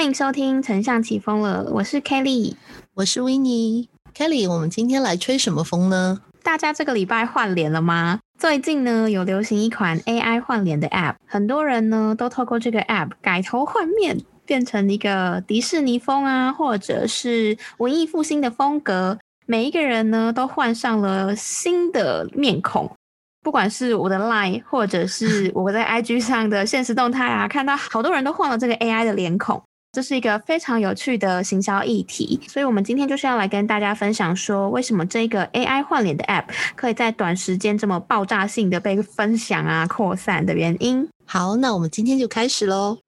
欢迎收听《丞相起风了》，我是 Kelly，我是 w i n n e Kelly，我们今天来吹什么风呢？大家这个礼拜换脸了吗？最近呢，有流行一款 AI 换脸的 App，很多人呢都透过这个 App 改头换面，变成一个迪士尼风啊，或者是文艺复兴的风格。每一个人呢都换上了新的面孔，不管是我的 Line，或者是我在 IG 上的现实动态啊，看到好多人都换了这个 AI 的脸孔。这是一个非常有趣的行销议题，所以我们今天就是要来跟大家分享说，为什么这个 AI 换脸的 App 可以在短时间这么爆炸性的被分享啊、扩散的原因。好，那我们今天就开始喽。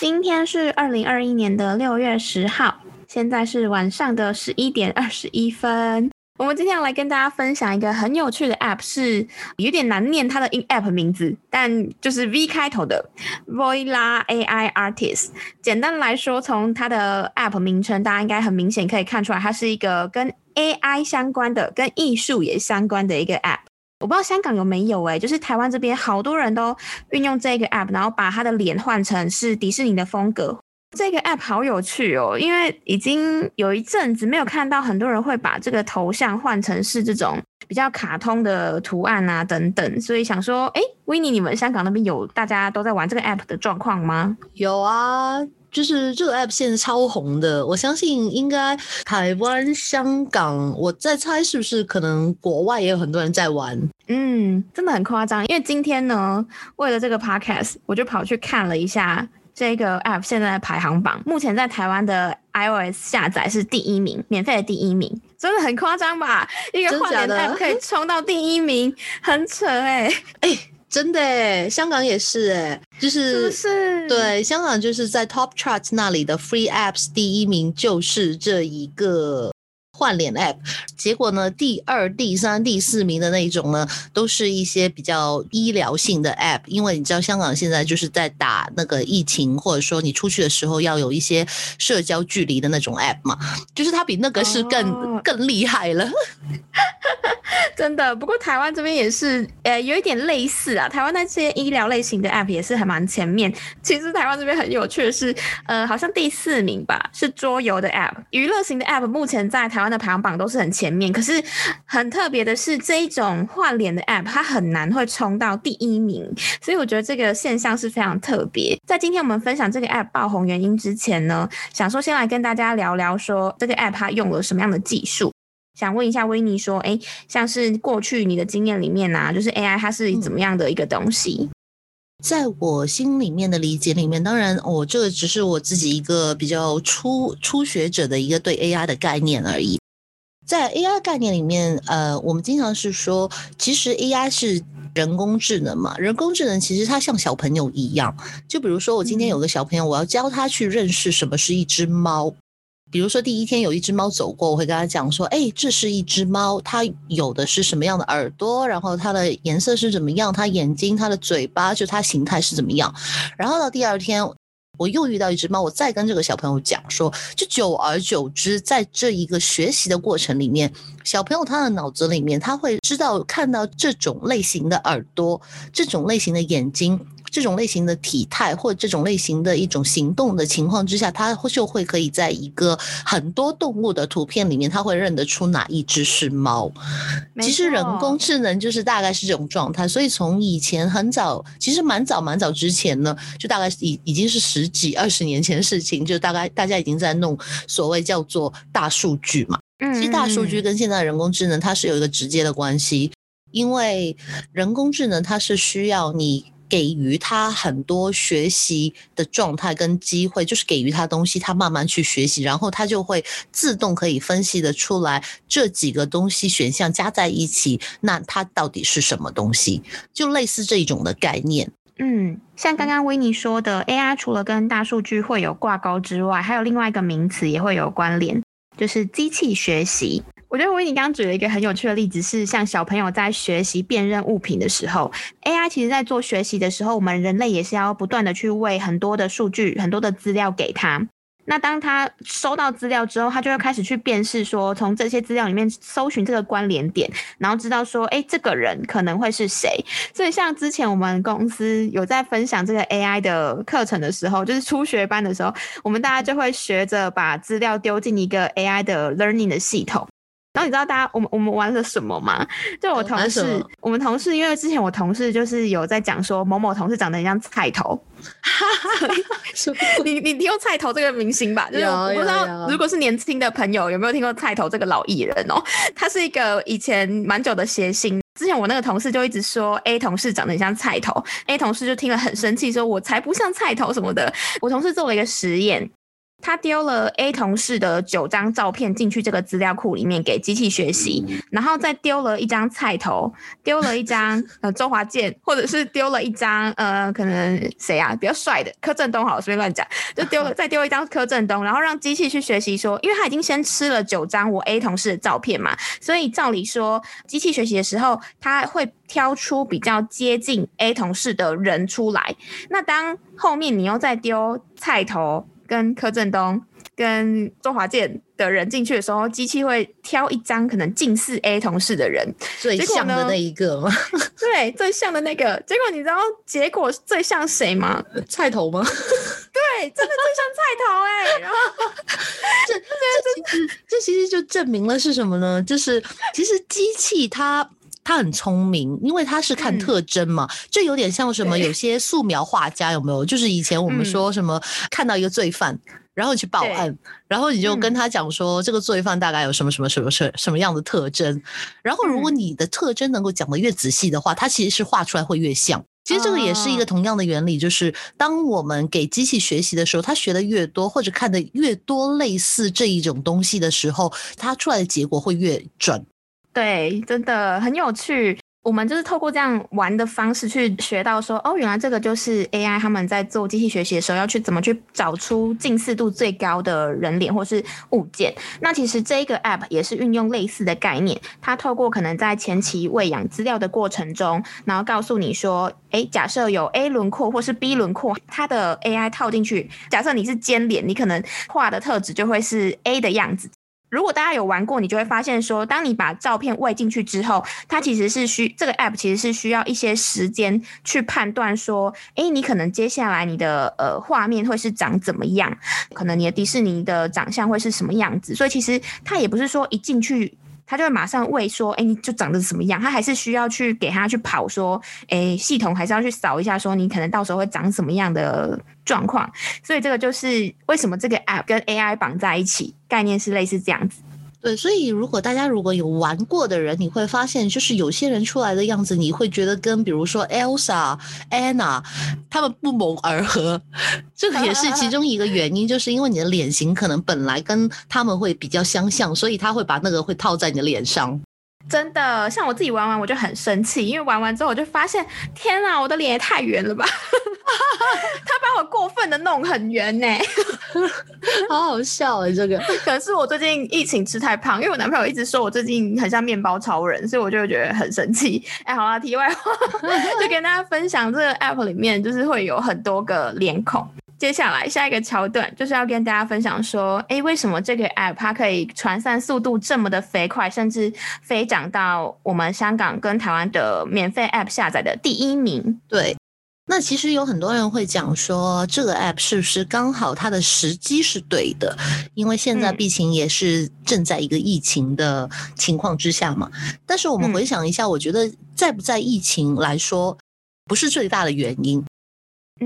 今天是二零二一年的六月十号。现在是晚上的十一点二十一分。我们今天要来跟大家分享一个很有趣的 App，是有点难念它的 App 名字，但就是 V 开头的 Voila AI Artist。简单来说，从它的 App 名称，大家应该很明显可以看出来，它是一个跟 AI 相关的、跟艺术也相关的一个 App。我不知道香港有没有哎，就是台湾这边好多人都运用这个 App，然后把他的脸换成是迪士尼的风格。这个 app 好有趣哦，因为已经有一阵子没有看到很多人会把这个头像换成是这种比较卡通的图案啊等等，所以想说，哎，维尼，你们香港那边有大家都在玩这个 app 的状况吗？有啊，就是这个 app 现在超红的，我相信应该台湾、香港，我在猜是不是可能国外也有很多人在玩。嗯，真的很夸张，因为今天呢，为了这个 podcast，我就跑去看了一下。这个 app 现在的排行榜，目前在台湾的 iOS 下载是第一名，免费的第一名，真的很夸张吧？一个换脸 app 可以冲到第一名，很扯哎哎，真的哎，香港也是哎，就是是，对，香港就是在 Top Charts 那里的 Free Apps 第一名就是这一个。换脸 App，结果呢？第二、第三、第四名的那一种呢，都是一些比较医疗性的 App，因为你知道香港现在就是在打那个疫情，或者说你出去的时候要有一些社交距离的那种 App 嘛，就是它比那个是更更厉害了。真的，不过台湾这边也是，呃，有一点类似啊。台湾那些医疗类型的 App 也是还蛮前面。其实台湾这边很有趣的是，呃，好像第四名吧，是桌游的 App，娱乐型的 App 目前在台湾。的排行榜都是很前面，可是很特别的是，这一种换脸的 App 它很难会冲到第一名，所以我觉得这个现象是非常特别。在今天我们分享这个 App 爆红原因之前呢，想说先来跟大家聊聊说这个 App 它用了什么样的技术。想问一下威尼说，哎，像是过去你的经验里面啊，就是 AI 它是怎么样的一个东西？在我心里面的理解里面，当然我这个只是我自己一个比较初初学者的一个对 AI 的概念而已。在 AI 概念里面，呃，我们经常是说，其实 AI 是人工智能嘛。人工智能其实它像小朋友一样，就比如说我今天有个小朋友，我要教他去认识什么是一只猫。比如说第一天有一只猫走过，我会跟他讲说，哎，这是一只猫，它有的是什么样的耳朵，然后它的颜色是怎么样，它眼睛、它的嘴巴，就它形态是怎么样。然后到第二天。我又遇到一只猫，我再跟这个小朋友讲说，就久而久之，在这一个学习的过程里面，小朋友他的脑子里面，他会知道看到这种类型的耳朵，这种类型的眼睛。这种类型的体态或者这种类型的一种行动的情况之下，它就会可以在一个很多动物的图片里面，它会认得出哪一只是猫。其实人工智能就是大概是这种状态，所以从以前很早，其实蛮早蛮早之前呢，就大概已已经是十几二十年前的事情，就大概大家已经在弄所谓叫做大数据嘛。其实大数据跟现在人工智能它是有一个直接的关系，因为人工智能它是需要你。给予他很多学习的状态跟机会，就是给予他东西，他慢慢去学习，然后他就会自动可以分析的出来这几个东西选项加在一起，那它到底是什么东西？就类似这一种的概念。嗯，像刚刚维尼说的，AI 除了跟大数据会有挂钩之外，还有另外一个名词也会有关联，就是机器学习。我觉得维尼刚刚举了一个很有趣的例子，是像小朋友在学习辨认物品的时候，AI 其实在做学习的时候，我们人类也是要不断的去喂很多的数据、很多的资料给他。那当他收到资料之后，他就会开始去辨识，说从这些资料里面搜寻这个关联点，然后知道说，哎，这个人可能会是谁。所以像之前我们公司有在分享这个 AI 的课程的时候，就是初学班的时候，我们大家就会学着把资料丢进一个 AI 的 learning 的系统。然后你知道大家我们我们玩了什么吗？就我同事，我们同事，因为之前我同事就是有在讲说某某同事长得很像菜头，你 你听过菜头这个明星吧？就是我不知道如果是年轻的朋友有没有听过菜头这个老艺人哦？他是一个以前蛮久的谐星。之前我那个同事就一直说 A 同事长得很像菜头，A 同事就听了很生气，说我才不像菜头什么的。我同事做了一个实验。他丢了 A 同事的九张照片进去这个资料库里面给机器学习，然后再丢了一张菜头，丢了一张 呃周华健，或者是丢了一张呃可能谁啊比较帅的柯震东，好随便乱讲，就丢了 再丢一张柯震东，然后让机器去学习说，因为他已经先吃了九张我 A 同事的照片嘛，所以照理说机器学习的时候，他会挑出比较接近 A 同事的人出来。那当后面你又再丢菜头。跟柯震东、跟周华健的人进去的时候，机器会挑一张可能近似 A 同事的人，最像的那一个吗？对，最像的那个。结果你知道结果最像谁吗？菜头吗？对，真的最像菜头哎。然后这这其实这其实就证明了是什么呢？就是其实机器它。他很聪明，因为他是看特征嘛，这有点像什么？有些素描画家有没有？就是以前我们说什么看到一个罪犯，然后你去报案，然后你就跟他讲说这个罪犯大概有什么什么什么什什么样的特征，然后如果你的特征能够讲得越仔细的话，他其实是画出来会越像。其实这个也是一个同样的原理，就是当我们给机器学习的时候，它学的越多或者看的越多类似这一种东西的时候，它出来的结果会越准。对，真的很有趣。我们就是透过这样玩的方式去学到说，哦，原来这个就是 AI 他们在做机器学习的时候要去怎么去找出近似度最高的人脸或是物件。那其实这一个 App 也是运用类似的概念，它透过可能在前期喂养资料的过程中，然后告诉你说，哎，假设有 A 轮廓或是 B 轮廓，它的 AI 套进去，假设你是尖脸，你可能画的特质就会是 A 的样子。如果大家有玩过，你就会发现说，当你把照片喂进去之后，它其实是需这个 app 其实是需要一些时间去判断说，诶，你可能接下来你的呃画面会是长怎么样，可能你的迪士尼的长相会是什么样子，所以其实它也不是说一进去。他就会马上问说，哎，你就长得什么样？他还是需要去给他去跑说，哎，系统还是要去扫一下，说你可能到时候会长什么样的状况。所以这个就是为什么这个 app 跟 AI 绑在一起，概念是类似这样子。对，所以如果大家如果有玩过的人，你会发现，就是有些人出来的样子，你会觉得跟比如说 Elsa、Anna 他们不谋而合，这个也是其中一个原因，就是因为你的脸型可能本来跟他们会比较相像，所以他会把那个会套在你的脸上。真的，像我自己玩完我就很生气，因为玩完之后我就发现，天啊，我的脸也太圆了吧！他把我过分的弄很圆呢，好好笑啊！这个可能是我最近疫情吃太胖，因为我男朋友一直说我最近很像面包超人，所以我就觉得很生气。哎，好啊，题外话，就跟大家分享这个 app 里面就是会有很多个脸孔。接下来下一个桥段就是要跟大家分享说，哎，为什么这个 app 它可以传散速度这么的飞快，甚至飞涨到我们香港跟台湾的免费 app 下载的第一名？对，那其实有很多人会讲说，这个 app 是不是刚好它的时机是对的？因为现在疫情也是正在一个疫情的情况之下嘛。但是我们回想一下，我觉得在不在疫情来说，不是最大的原因。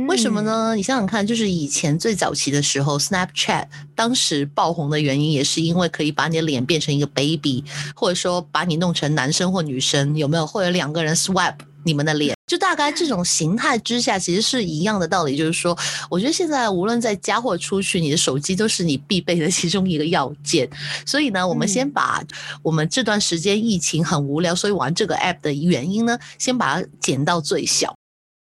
为什么呢？你想想看，就是以前最早期的时候，Snapchat 当时爆红的原因，也是因为可以把你的脸变成一个 baby，或者说把你弄成男生或女生，有没有？或者两个人 swipe 你们的脸，就大概这种形态之下，其实是一样的道理。就是说，我觉得现在无论在家或出去，你的手机都是你必备的其中一个要件。所以呢，我们先把我们这段时间疫情很无聊，所以玩这个 app 的原因呢，先把它减到最小。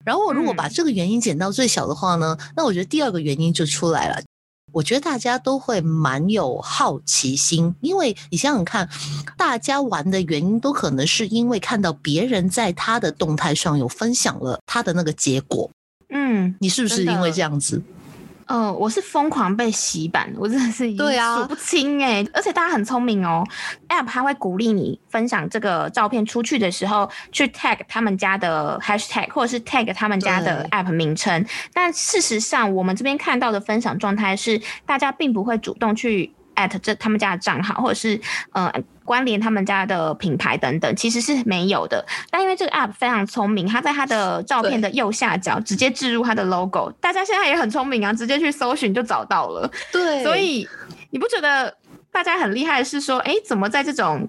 然后，如果把这个原因减到最小的话呢，那我觉得第二个原因就出来了。我觉得大家都会蛮有好奇心，因为你想想看，大家玩的原因都可能是因为看到别人在他的动态上有分享了他的那个结果。嗯，你是不是因为这样子？呃，我是疯狂被洗版，我真的是对啊数不清哎、而且大家很聪明哦，App 它会鼓励你分享这个照片出去的时候，去 tag 他们家的 hashtag 或者是 tag 他们家的 App 名称。但事实上，我们这边看到的分享状态是，大家并不会主动去 at 这他们家的账号，或者是呃关联他们家的品牌等等，其实是没有的。但因为这个 app 非常聪明，它在它的照片的右下角直接置入它的 logo，大家现在也很聪明啊，直接去搜寻就找到了。对所以你不觉得大家很厉害是说，哎，怎么在这种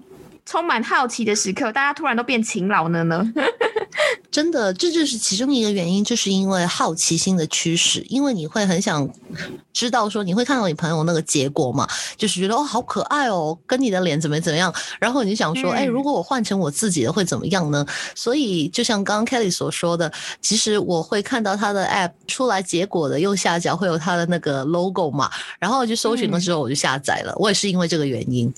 充满好奇的时刻，大家突然都变勤劳了呢？真的，这就是其中一个原因，就是因为好奇心的驱使，因为你会很想知道说，你会看到你朋友那个结果嘛，就是觉得哦好可爱哦，跟你的脸怎么怎么样，然后你就想说，哎、嗯如果我换成我自己的会怎么样呢？所以就像刚刚 Kelly 所说的，其实我会看到他的 App 出来结果的右下角会有他的那个 logo 嘛，然后就搜寻了之后我就下载了，我也是因为这个原因。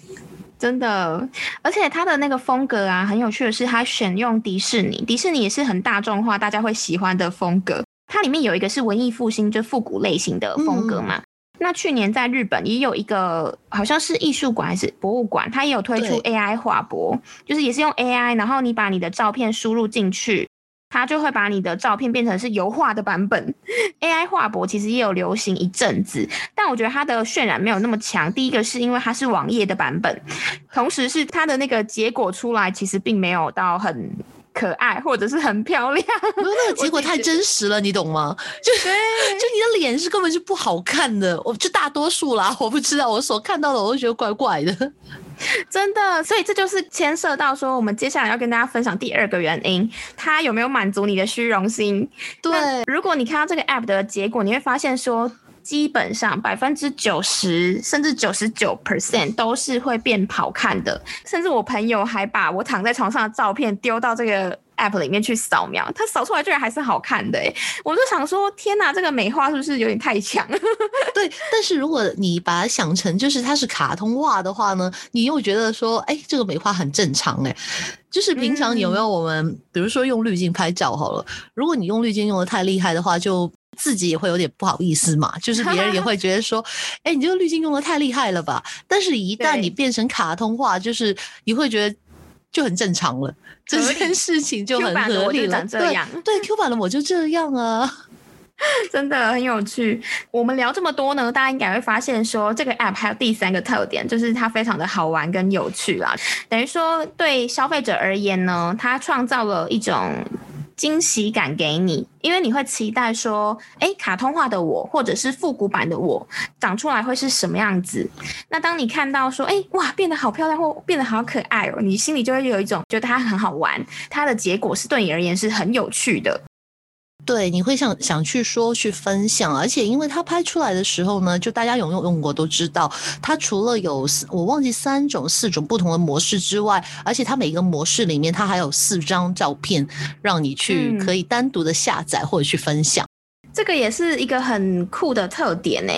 真的，而且它的那个风格啊，很有趣的是，它选用迪士尼，迪士尼也是很大众化，大家会喜欢的风格。它里面有一个是文艺复兴，就复古类型的风格嘛。那去年在日本也有一个，好像是艺术馆还是博物馆，它也有推出 AI 画博，就是也是用 AI，然后你把你的照片输入进去，它就会把你的照片变成是油画的版本。AI 画博其实也有流行一阵子，但我觉得它的渲染没有那么强。第一个是因为它是网页的版本，同时是它的那个结果出来其实并没有到很可爱或者是很漂亮。因为那个结果太真实了，你懂吗？就就你的脸是根本就不好看的，我就大多数啦，我不知道，我所看到的我都觉得怪怪的。真的，所以这就是牵涉到说，我们接下来要跟大家分享第二个原因，它有没有满足你的虚荣心？对如果你看到这个 app 的结果，你会发现说，基本上百分之九十甚至九十九 percent 都是会变好看的。甚至我朋友还把我躺在床上的照片丢到这个 app 里面去扫描，它扫出来居然还是好看的、欸。我就想说，天哪，这个美化是不是有点太强？对，但是如果你把它想成就是它是卡通画的话呢，你又觉得说，哎，这个美化很正常哎。就是平常有没有我们，比如说用滤镜拍照好了，如果你用滤镜用的太厉害的话，就自己也会有点不好意思嘛，就是别人也会觉得说，哎，你这个滤镜用的太厉害了吧？但是，一旦你变成卡通画，就是你会觉得就很正常了，这件事情就 Q 很版的我就合理了。对长这样对，Q 版的我就这样啊。真的很有趣。我们聊这么多呢，大家应该会发现说，这个 app 还有第三个特点，就是它非常的好玩跟有趣啦。等于说，对消费者而言呢，它创造了一种。惊喜感给你，因为你会期待说，哎，卡通化的我，或者是复古版的我，长出来会是什么样子？那当你看到说，哎，哇，变得好漂亮或变得好可爱哦，你心里就会有一种觉得它很好玩，它的结果是对你而言是很有趣的。对，你会想想去说去分享，而且因为它拍出来的时候呢，就大家有用用过都知道，它除了有四我忘记三种四种不同的模式之外，而且它每一个模式里面它还有四张照片，让你去嗯可以单独的下载或者去分享。这个也是一个很酷的特点呢、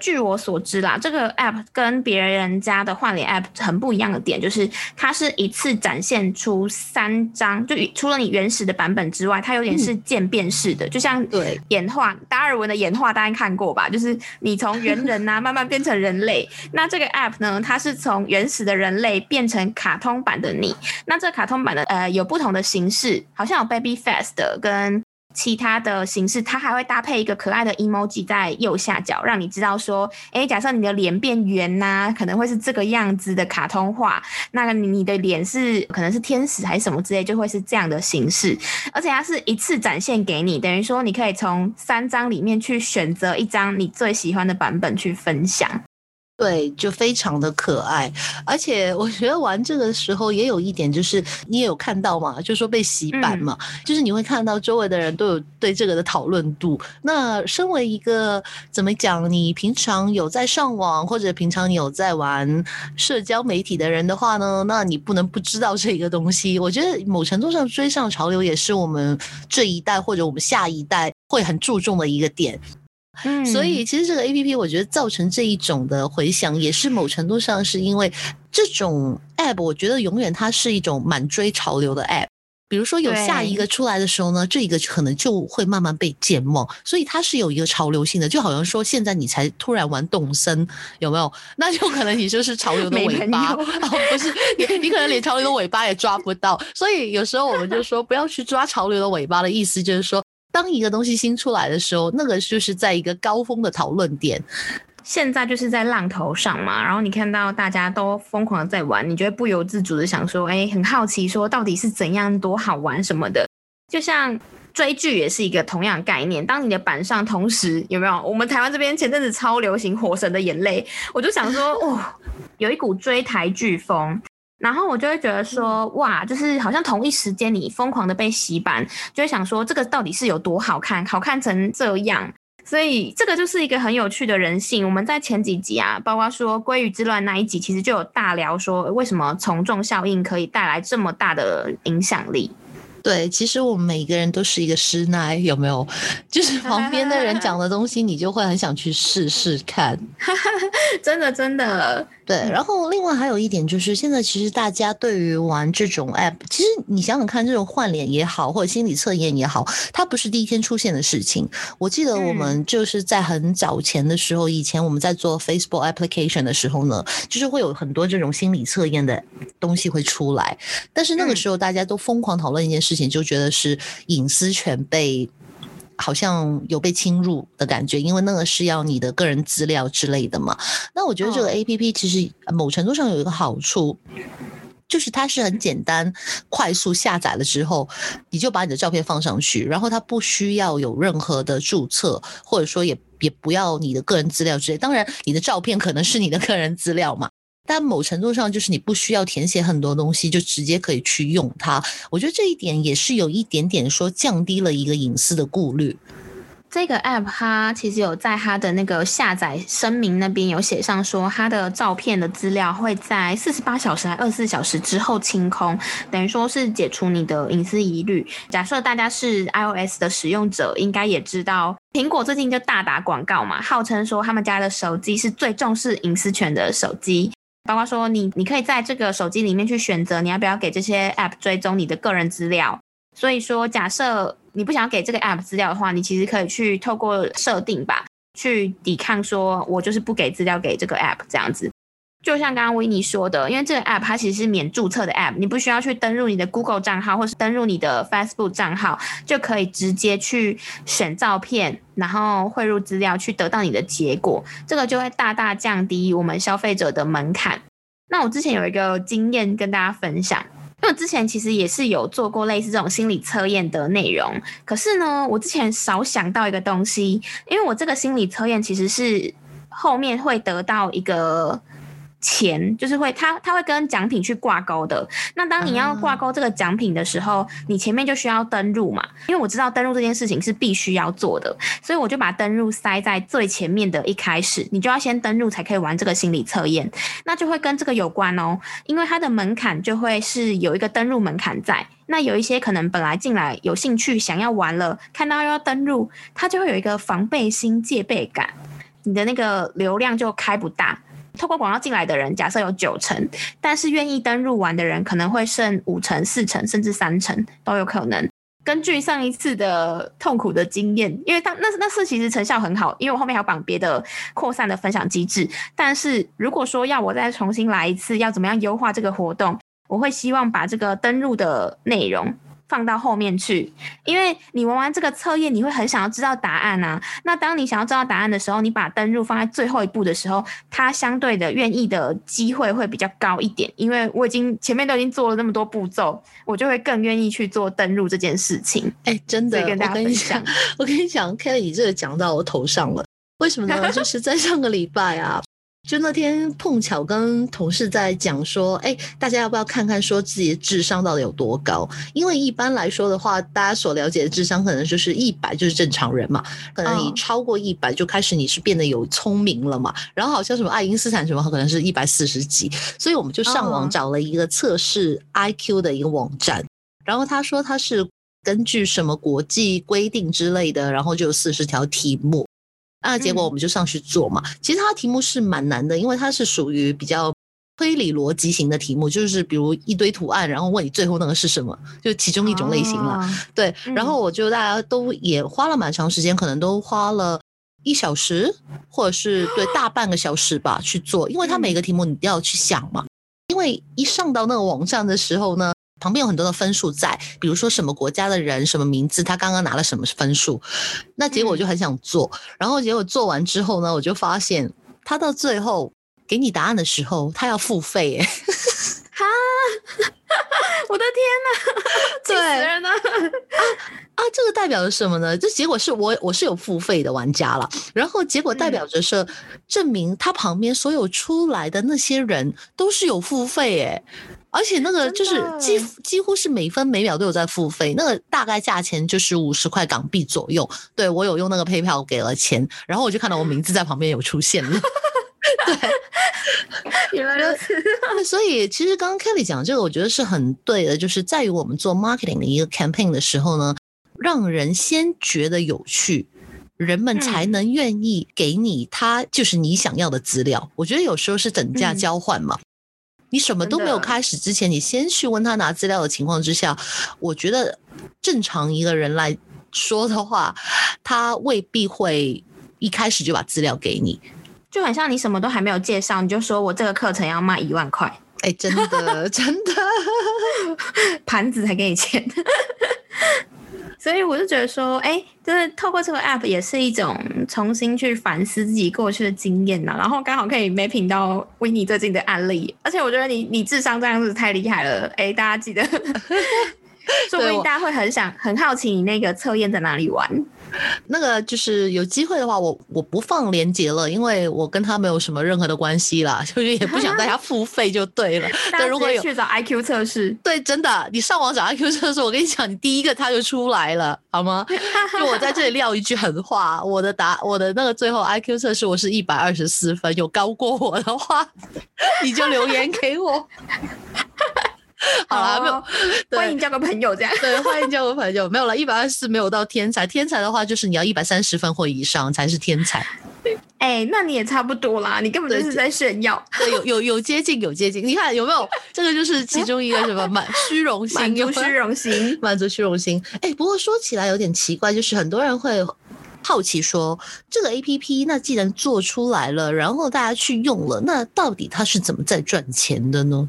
据我所知啦，这个 app 跟别人家的换脸 app 很不一样的点，就是它是一次展现出三张，就除了你原始的版本之外，它有点是渐变式的，就像对演化达尔文的演化，大家看过吧？就是你从猿人呐、慢慢变成人类。那这个 app 呢，它是从原始的人类变成卡通版的你。那这卡通版的呃有不同的形式，好像有 baby face 的跟。其他的形式，它还会搭配一个可爱的 emoji 在右下角，让你知道说，诶，假设你的脸变圆呐、可能会是这个样子的卡通画，那你的脸是可能是天使还是什么之类，就会是这样的形式。而且它是一次展现给你，等于说你可以从三张里面去选择一张你最喜欢的版本去分享。对，就非常的可爱，而且我觉得玩这个的时候也有一点，就是你也有看到嘛，就说被洗版嘛，就是你会看到周围的人都有对这个的讨论度。那身为一个怎么讲，你平常有在上网或者平常你有在玩社交媒体的人的话呢，那你不能不知道这个东西。我觉得某程度上追上潮流也是我们这一代或者我们下一代会很注重的一个点。嗯所以其实这个 A P P 我觉得造成这一种的回响，也是某程度上是因为这种 App，我觉得永远它是一种满追潮流的 App。比如说有下一个出来的时候呢，这一个可能就会慢慢被健忘，所以它是有一个潮流性的，就好像说现在你才突然玩动森，有没有？那就可能你就是潮流的尾巴哦，不是你，你可能连潮流的尾巴也抓不到。所以有时候我们就说不要去抓潮流的尾巴的意思，就是说当一个东西新出来的时候，那个就是在一个高峰的讨论点。现在就是在浪头上嘛，然后你看到大家都疯狂的在玩，你就会不由自主的想说，哎，很好奇，说到底是怎样多好玩什么的。就像追剧也是一个同样概念，当你的板上同时有没有？我们台湾这边前阵子超流行《火神的眼泪》，我就想说，哦，有一股追台剧风，然后我就会觉得说，哇，就是好像同一时间你疯狂的被洗版，就会想说，这个到底是有多好看，好看成这样。所以这个就是一个很有趣的人性。我们在前几集啊，包括说鲑鱼之乱那一集，其实就有大聊说，为什么从众效应可以带来这么大的影响力。对，其实我们每个人都是一个师奶，有没有？就是旁边的人讲的东西，你就会很想去试试看。真的，真的。对，然后另外还有一点就是，现在其实大家对于玩这种 app，其实你想想看，这种换脸也好，或者心理测验也好，它不是第一天出现的事情。我记得我们就是在很早前的时候，以前我们在做 Facebook application 的时候呢，就是会有很多这种心理测验的东西会出来，但是那个时候大家都疯狂讨论一件事情，就觉得是隐私权被。好像有被侵入的感觉，因为那个是要你的个人资料之类的嘛。那我觉得这个 A P P 其实某程度上有一个好处，就是它是很简单、快速下载了之后，你就把你的照片放上去，然后它不需要有任何的注册，或者说也也不要你的个人资料之类。当然，你的照片可能是你的个人资料嘛。但某程度上，就是你不需要填写很多东西，就直接可以去用它。我觉得这一点也是有一点点说降低了一个隐私的顾虑。这个 app 它其实有在它的那个下载声明那边有写上说，它的照片的资料会在四十八小时还二十四小时之后清空，等于说是解除你的隐私疑虑。假设大家是 iOS 的使用者，应该也知道，苹果最近就大打广告嘛，号称说他们家的手机是最重视隐私权的手机。包括说你，你可以在这个手机里面去选择你要不要给这些 App 追踪你的个人资料。所以说，假设你不想要给这个 App 资料的话，你其实可以去透过设定吧，去抵抗说我就是不给资料给这个 App 这样子。就像刚刚维尼说的，因为这个 app 它其实是免注册的 app，你不需要去登录你的 Google 账号或是登录你的 Facebook 账号，就可以直接去选照片，然后汇入资料去得到你的结果，这个就会大大降低我们消费者的门槛。那我之前有一个经验跟大家分享，因为我之前其实也是有做过类似这种心理测验的内容，可是呢，我之前少想到一个东西，因为我这个心理测验其实是后面会得到一个。钱就是会，它它会跟奖品去挂钩的。那当你要挂钩这个奖品的时候，你前面就需要登录嘛。因为我知道登录这件事情是必须要做的，所以我就把登录塞在最前面的一开始。你就要先登录才可以玩这个心理测验，那就会跟这个有关哦。因为它的门槛就会是有一个登录门槛在。那有一些可能本来进来有兴趣想要玩了，看到要登录，他就会有一个防备心、戒备感，你的那个流量就开不大。透过广告进来的人，假设有九成，但是愿意登录玩的人可能会剩五成、四成，甚至三成都有可能。根据上一次的痛苦的经验，因为当那那次其实成效很好，因为我后面还有绑别的扩散的分享机制。但是如果说要我再重新来一次，要怎么样优化这个活动，我会希望把这个登录的内容。放到后面去，因为你玩完这个测验，你会很想要知道答案啊。那当你想要知道答案的时候，你把登录放在最后一步的时候，它相对的愿意的机会会比较高一点。因为我已经前面都已经做了那么多步骤，我就会更愿意去做登录这件事情。哎，真的，我跟你讲，我跟你讲，Kelly 这个讲到我头上了。为什么呢？就是在上个礼拜啊。就那天碰巧跟同事在讲说，哎，大家要不要看看说自己的智商到底有多高？因为一般来说的话，大家所了解的智商可能就是一百就是正常人嘛，可能你超过一百就开始你是变得有聪明了嘛。然后好像什么爱因斯坦什么可能是一百四十几，所以我们就上网找了一个测试 IQ 的一个网站，然后他说他是根据什么国际规定之类的，然后就有四十条题目。那结果我们就上去做嘛。其实它的题目是蛮难的，因为它是属于比较推理逻辑型的题目，就是比如一堆图案，然后问你最后那个是什么，就其中一种类型了。哦对，嗯然后我就大家都也花了蛮长时间，可能都花了一小时，或者是对大半个小时吧去做，因为它嗯每个题目你都要去想嘛。因为一上到那个网站的时候呢，旁边有很多的分数在，比如说什么国家的人、什么名字，他刚刚拿了什么分数，那结果我就很想做，然后结果做完之后呢，我就发现他到最后给你答案的时候，他要付费、欸，哈，我的天哪，气死对人了！啊，这个代表着什么呢？这结果是我我是有付费的玩家了，然后结果代表着是证明他旁边所有出来的那些人都是有付费诶，而且那个就是几乎几乎是每分每秒都有在付费，那个大概价钱就是五十块港币左右。对我有用那个 PayPal 给了钱，然后我就看到我名字在旁边有出现了。对 原来如此，所以其实刚刚 Kelly 讲这个，我觉得是很对的，就是在于我们做 marketing 的一个 campaign 的时候呢，让人先觉得有趣。人们才嗯能愿意给你他就是你想要的资料。我觉得有时候是等价嗯交换嘛。你什么都没有开始之前，你先去问他拿资料的情况之下，我觉得正常一个人来说的话，他未必会一开始就把资料给你。就很像你什么都还没有介绍，你就说我这个课程要卖一万块，哎，真的，真的。盘子才给你钱。所以我就觉得说，哎、就是透过这个 app 也是一种重新去反思自己过去的经验呐、然后刚好可以没品到维尼最近的案例，而且我觉得你你智商这样子太厉害了，哎、大家记得，说不定大家会很想很好奇你那个测验在哪里玩。那个就是有机会的话，我我不放链接了，因为我跟他没有什么任何的关系啦，就是也不想大家付费就对了。大对，家如果有去找 IQ 测试，对，真的，你上网找 IQ 测试，我跟你讲，你第一个他就出来了，好吗？就我在这里撂一句狠话，我的答我的那个最后 IQ 测试我是一百二十四分，有高过我的话，你就留言给我。好啦，没有哦，欢迎交个朋友这样。对，欢迎交个朋友。没有了，一百二十四没有到天才，天才的话就是你要一百三十分或以上才是天才。哎、那你也差不多啦，你根本就是在炫耀，对，有有有接近，有接近。你看有没有？这个就是其中一个 什么满虚荣心，满足虚荣心。满足虚荣心。哎，不过说起来有点奇怪，就是很多人会好奇说，这个 A P P 那既然做出来了，然后大家去用了，那到底它是怎么在赚钱的呢？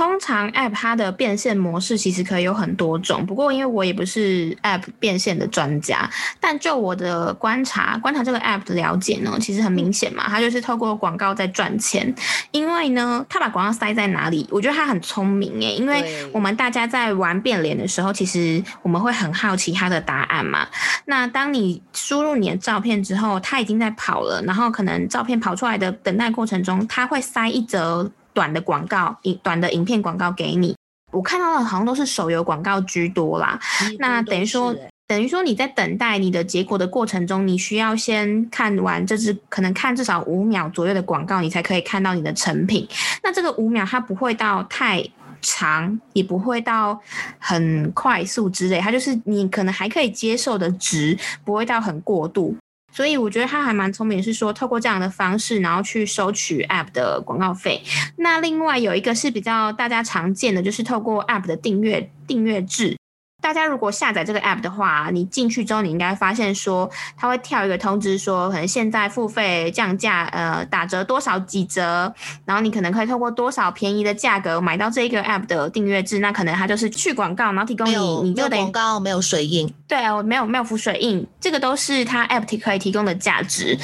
通常 App 它的变现模式其实可以有很多种，不过因为我也不是 App 变现的专家，但就我的观察，观察这个 App 的了解呢，其实很明显嘛，它就是透过广告在赚钱。因为呢，它把广告塞在哪里，我觉得它很聪明诶，因为我们大家在玩变脸的时候，其实我们会很好奇它的答案嘛。那当你输入你的照片之后，它已经在跑了，然后可能照片跑出来的等待过程中，它会塞一则短的广告、影短的影片广告给你。我看到的好像都是手游广告居多啦。那等于说，等于说你在等待你的结果的过程中，你需要先看完这支可能看至少五秒左右的广告，你才可以看到你的成品。那这个五秒它不会到太长，也不会到很快速之类，它就是你可能还可以接受的值，不会到很过度。所以我觉得他还蛮聪明，是说透过这样的方式，然后去收取 App 的广告费。那另外有一个是比较大家常见的，就是透过 App 的订阅订阅制。大家如果下载这个 app 的话，你进去之后，你应该发现说，它会跳一个通知说，可能现在付费降价，呃，打折多少几折，然后你可能可以透过多少便宜的价格买到这个 app 的订阅制，那可能它就是去广告，然后提供你，你就等于广告，没有水印，对哦，没有没有浮水印，这个都是它 app 可以提供的价值。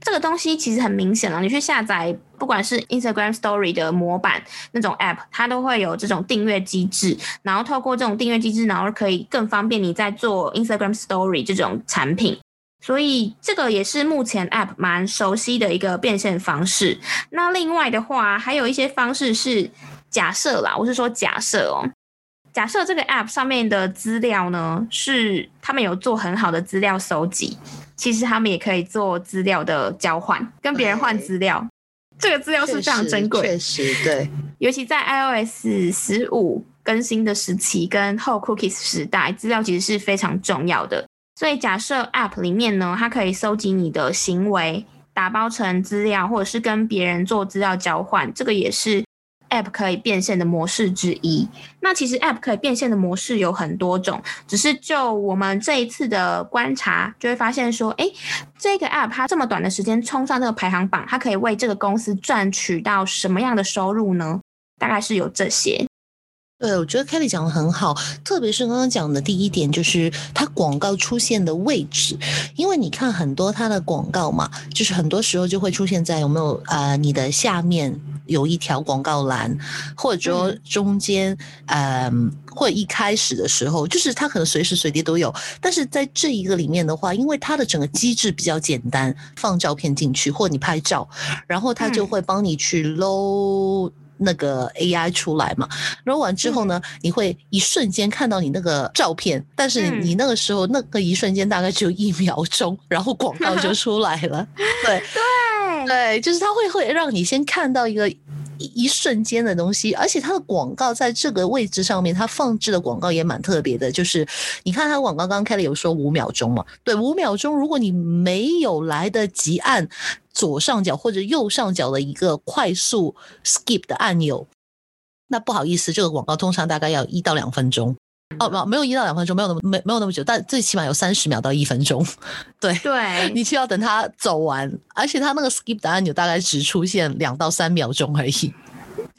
这个东西其实很明显了，你去下载，不管是 Instagram Story 的模板那种 app，它都会有这种订阅机制，然后透过这种订阅机制，然后可以更方便你在做 Instagram Story 这种产品。所以这个也是目前 App 蛮熟悉的一个变现方式。那另外的话，还有一些方式是假设啦，我是说假设哦。假设这个 App 上面的资料呢，是他们有做很好的资料搜集，其实他们也可以做资料的交换，跟别人换资料。这个资料是非常珍贵，确实对。尤其在 iOS 十五更新的时期跟后 Cookies 时代，资料其实是非常重要的。所以假设 App 里面呢，它可以收集你的行为，打包成资料，或者是跟别人做资料交换，这个也是 App 可以变现的模式之一。那其实 App 可以变现的模式有很多种，只是就我们这一次的观察，就会发现说，哎，这个 App 它这么短的时间冲上这个排行榜，它可以为这个公司赚取到什么样的收入呢？大概是有这些。对，我觉得 Kelly 讲的很好，特别是刚刚讲的第一点，就是它广告出现的位置，因为你看很多它的广告嘛，就是很多时候就会出现在有没有呃你的下面有一条广告栏，或者说中间，嗯，或者一开始的时候，就是它可能随时随地都有，但是在这一个里面的话，因为它的整个机制比较简单，放照片进去或你拍照，然后它就会帮你去搂。那个 AI 出来嘛，揉完之后呢，你会一瞬间看到你那个照片，但是你那个时候那个一瞬间大概只有一秒钟，然后广告就 出来了。对对对，就是它会会让你先看到一个。一瞬间的东西，而且它的广告在这个位置上面，它放置的广告也蛮特别的。就是你看它广告，刚开了有说五秒钟嘛？对，五秒钟，如果你没有来得及按左上角或者右上角的一个快速 skip 的按钮，那不好意思，这个广告通常大概要一到两分钟。哦，没没有一到两分钟，没有那么没没有那么久，但最起码有三十秒到一分钟。对对，你就要等它走完，而且它那个 skip 的按钮大概只出现两到三秒钟而已。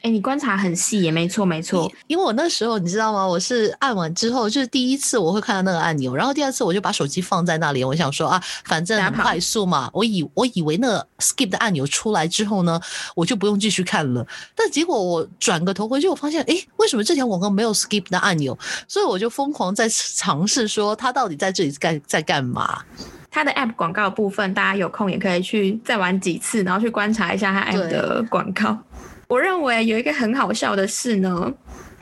哎，你观察很细，也没错没错。因为我那时候你知道吗？我是按完之后，就是第一次我会看到那个按钮，然后第二次我就把手机放在那里，我想说啊，反正很快速嘛。我以我以为那个 skip 的按钮出来之后呢，我就不用继续看了。但结果我转个头回去，我发现，哎，为什么这条广告没有 skip 的按钮？所以我就疯狂在尝试说，它到底在这里干在干嘛？它的 app 广告部分，大家有空也可以去再玩几次，然后去观察一下它 app 的广告。我认为有一个很好笑的事呢，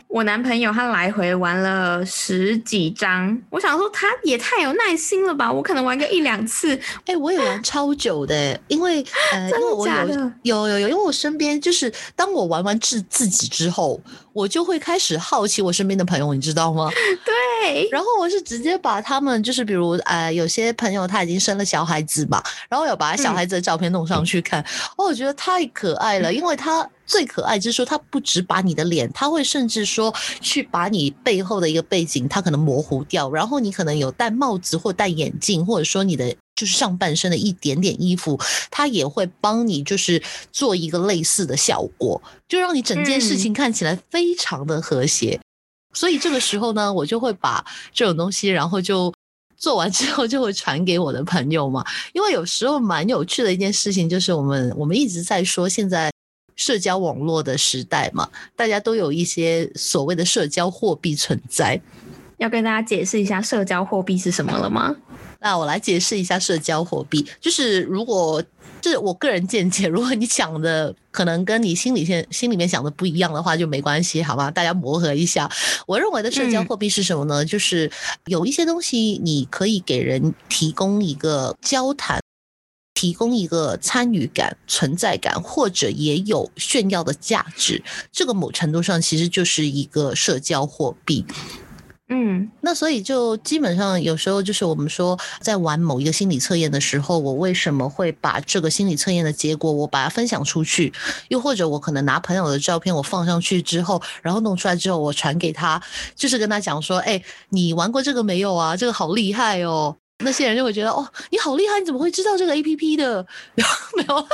我男朋友他来回玩了十几张，我想说他也太有耐心了吧，我可能玩个一两次，哎，我也玩超久的，因为呃，因为我有有有有，因为我身边就是当我玩完自自己之后。我就会开始好奇我身边的朋友，你知道吗？对。然后我是直接把他们，就是比如呃，有些朋友他已经生了小孩子嘛，然后有把小孩子的照片弄上去看，哦，我觉得太可爱了，因为他最可爱就是说他不只把你的脸，他会甚至说去把你背后的一个背景，他可能模糊掉，然后你可能有戴帽子或戴眼镜，或者说你的。就是上半身的一点点衣服，它也会帮你，就是做一个类似的效果，就让你整件事情看起来非常的和谐。所以这个时候呢，我就会把这种东西，然后就做完之后就会传给我的朋友嘛。因为有时候蛮有趣的一件事情，就是我们我们一直在说现在社交网络的时代嘛，大家都有一些所谓的社交货币存在。要跟大家解释一下社交货币是什么了吗？那我来解释一下社交货币，就是如果是我个人见解，如果你想的可能跟你心里现心里面想的不一样的话，就没关系，好吧？大家磨合一下。我认为的社交货币是什么呢？就是有一些东西你可以给人提供一个交谈，提供一个参与感、存在感，或者也有炫耀的价值。这个某程度上其实就是一个社交货币。嗯，那所以就基本上有时候就是我们说在玩某一个心理测验的时候，我为什么会把这个心理测验的结果我把它分享出去？又或者我可能拿朋友的照片我放上去之后，然后弄出来之后我传给他，就是跟他讲说，哎，你玩过这个没有啊？这个好厉害哦。那些人就会觉得哦，你好厉害，你怎么会知道这个 A P P 的？没有，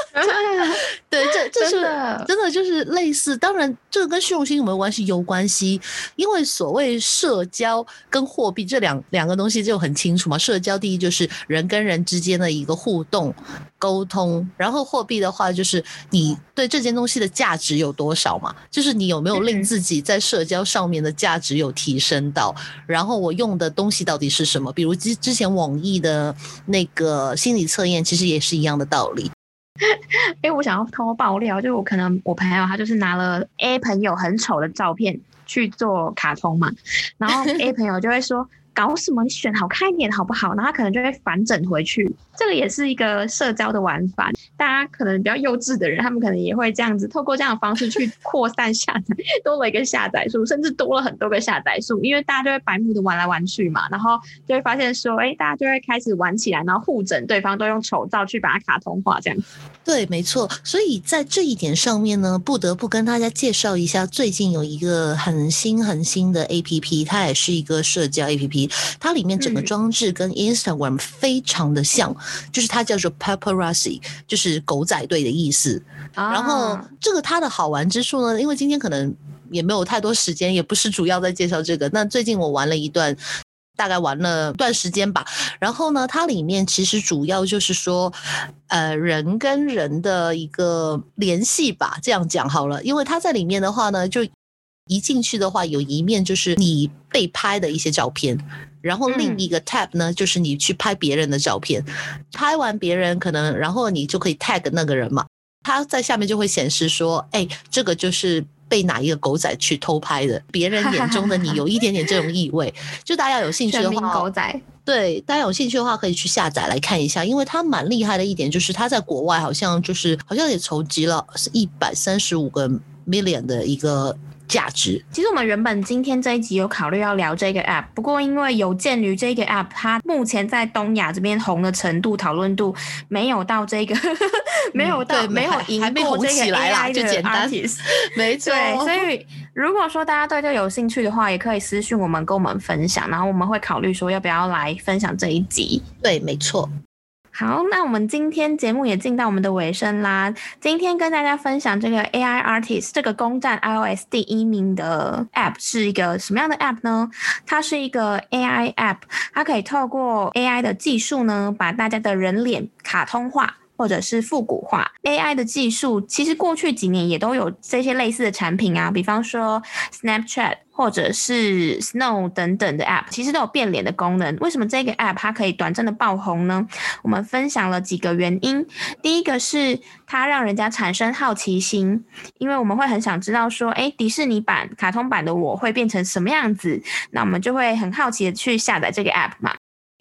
对，这这是真的就是类似。当然，这个跟虚荣心有没有关系？有关系，因为所谓社交跟货币这两两个东西就很清楚嘛。社交第一就是人跟人之间的一个互动沟通，然后货币的话就是你对这件东西的价值有多少嘛？就是你有没有令自己在社交上面的价值有提升到？然后我用的东西到底是什么？比如之之前网。意的那个心理测验其实也是一样的道理。哎，我想要偷爆料，就我可能我朋友他就是拿了 A 朋友很丑的照片去做卡通嘛，然后 A 朋友就会说：“搞什么？你选好看一点好不好？然后他可能就会反整回去。这个也是一个社交的玩法。大家可能比较幼稚的人，他们可能也会这样子，透过这样的方式去扩散下载，多了一个下载数，甚至多了很多个下载数，因为大家就会白目的玩来玩去嘛，然后就会发现说，哎，大家就会开始玩起来，然后互整对方都用丑照去把它卡通化，这样。对，没错。所以在这一点上面呢，不得不跟大家介绍一下，最近有一个很新很新的 A P P，它也是一个社交 A P P，它里面整个装置跟 Instagram 非常的像，就是它叫做 Paparazzi，就是狗仔队的意思。然后这个它的好玩之处呢，因为今天可能也没有太多时间，也不是主要在介绍这个。那最近我玩了一段。大概玩了段时间吧，然后呢，它里面其实主要就是说，呃，人跟人的一个联系吧，这样讲好了。因为它在里面的话呢，就一进去的话，有一面就是你被拍的一些照片，然后另一个 tab 呢，就是你去拍别人的照片，拍完别人可能，然后你就可以 tag 那个人嘛，他在下面就会显示说，哎，这个就是。被哪一个狗仔去偷拍的？别人眼中的你有一点点这种意味，就大家有兴趣的话，狗仔对大家有兴趣的话可以去下载来看一下，因为它蛮厉害的一点就是它在国外好像就是好像也筹集了是一百三十五个 million 的一个。价值。其实我们原本今天这一集有考虑要聊这个 app，不过因为有鉴于这个 app 它目前在东亚这边红的程度、讨论度没有到这个，没有到没有赢过这个 AI 的 artist，没错。对，所以如果说大家对这有兴趣的话，也可以私信我们，跟我们分享，然后我们会考虑说要不要来分享这一集。对，没错。好，那我们今天节目也进到我们的尾声啦。今天跟大家分享这个 AI Artist 这个攻占 iOS 第一名的 App 是一个什么样的 App 呢？它是一个 AI App，它可以透过 AI 的技术呢，把大家的人脸卡通化。或者是复古化 AI 的技术，其实过去几年也都有这些类似的产品啊，比方说 Snapchat 或者是 Snow 等等的 App，其实都有变脸的功能。为什么这个 App 它可以短暂的爆红呢？我们分享了几个原因。第一个是它让人家产生好奇心，因为我们会很想知道说，哎，迪士尼版、卡通版的我会变成什么样子，那我们就会很好奇的去下载这个 App 嘛。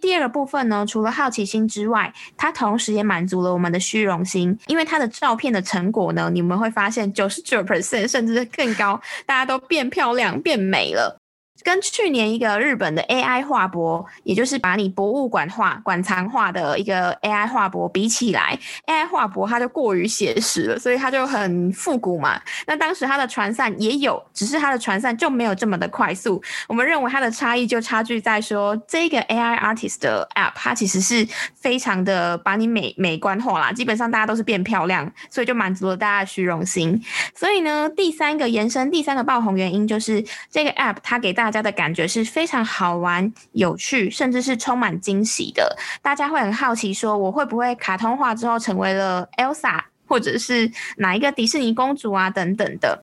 第二个部分呢，除了好奇心之外，它同时也满足了我们的虚荣心，因为它的照片的成果呢，你们会发现九十九 percent 甚至更高，大家都变漂亮、变美了。跟去年一个日本的 AI 画博，也就是把你博物馆画馆藏画的一个 AI 画博比起来，AI 画博它就过于写实了，所以它就很复古嘛。那当时它的传散也有，只是它的传散就没有这么的快速。我们认为它的差异就差距在说，这个 AI artist 的 app 它其实是非常的把你美美观化啦，基本上大家都是变漂亮，所以就满足了大家的虚荣心。所以呢，第三个延伸，第三个爆红原因就是这个 app 它给大家。家的感觉是非常好玩、有趣，甚至是充满惊喜的。大家会很好奇，说我会不会卡通化之后成为了 Elsa，或者是哪一个迪士尼公主啊等等的。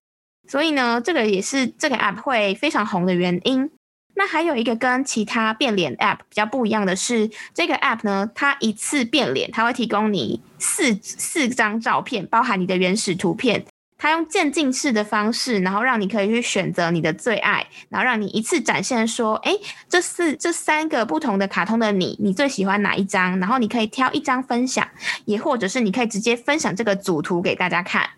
所以呢，这个也是这个 App 会非常红的原因。那还有一个跟其他变脸 App 比较不一样的是，这个 App 呢，它一次变脸，它会提供你四四张照片，包含你的原始图片。它用渐进式的方式，然后让你可以去选择你的最爱，然后让你一次展现说，哎，这四这三个不同的卡通的你，你最喜欢哪一张？然后你可以挑一张分享，也或者是你可以直接分享这个组图给大家看。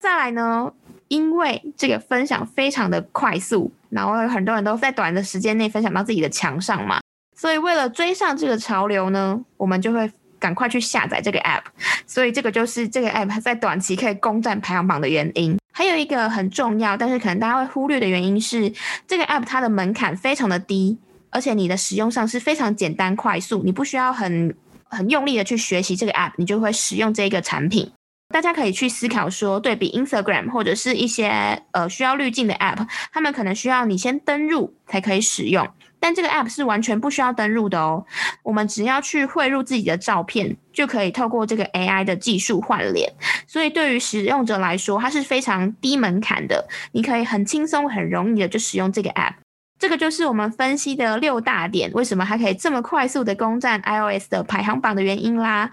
再来呢，因为这个分享非常的快速，然后很多人都在短的时间内分享到自己的墙上嘛，所以为了追上这个潮流呢，我们就会。赶快去下载这个 app，所以这个就是这个 app 在短期可以攻占排行榜的原因。还有一个很重要，但是可能大家会忽略的原因是，这个 app 它的门槛非常的低，而且你的使用上是非常简单快速，你不需要很很用力的去学习这个 app，你就会使用这个产品。大家可以去思考说，对比 Instagram 或者是一些呃需要滤镜的 app，他们可能需要你先登入才可以使用。但这个 app 是完全不需要登录的哦，我们只要去汇入自己的照片，就可以透过这个 AI 的技术换脸。所以对于使用者来说，它是非常低门槛的，你可以很轻松、很容易的就使用这个 app。这个就是我们分析的六大点，为什么它可以这么快速的攻占 iOS 的排行榜的原因啦。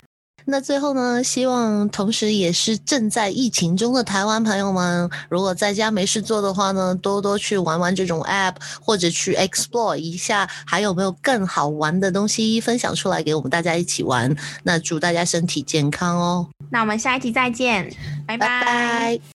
那最后呢，希望同时也是正在疫情中的台湾朋友们，如果在家没事做的话呢，多多去玩玩这种 App，或者去 explore 一下，还有没有更好玩的东西分享出来给我们大家一起玩。那祝大家身体健康哦！那我们下一集再见，拜拜拜。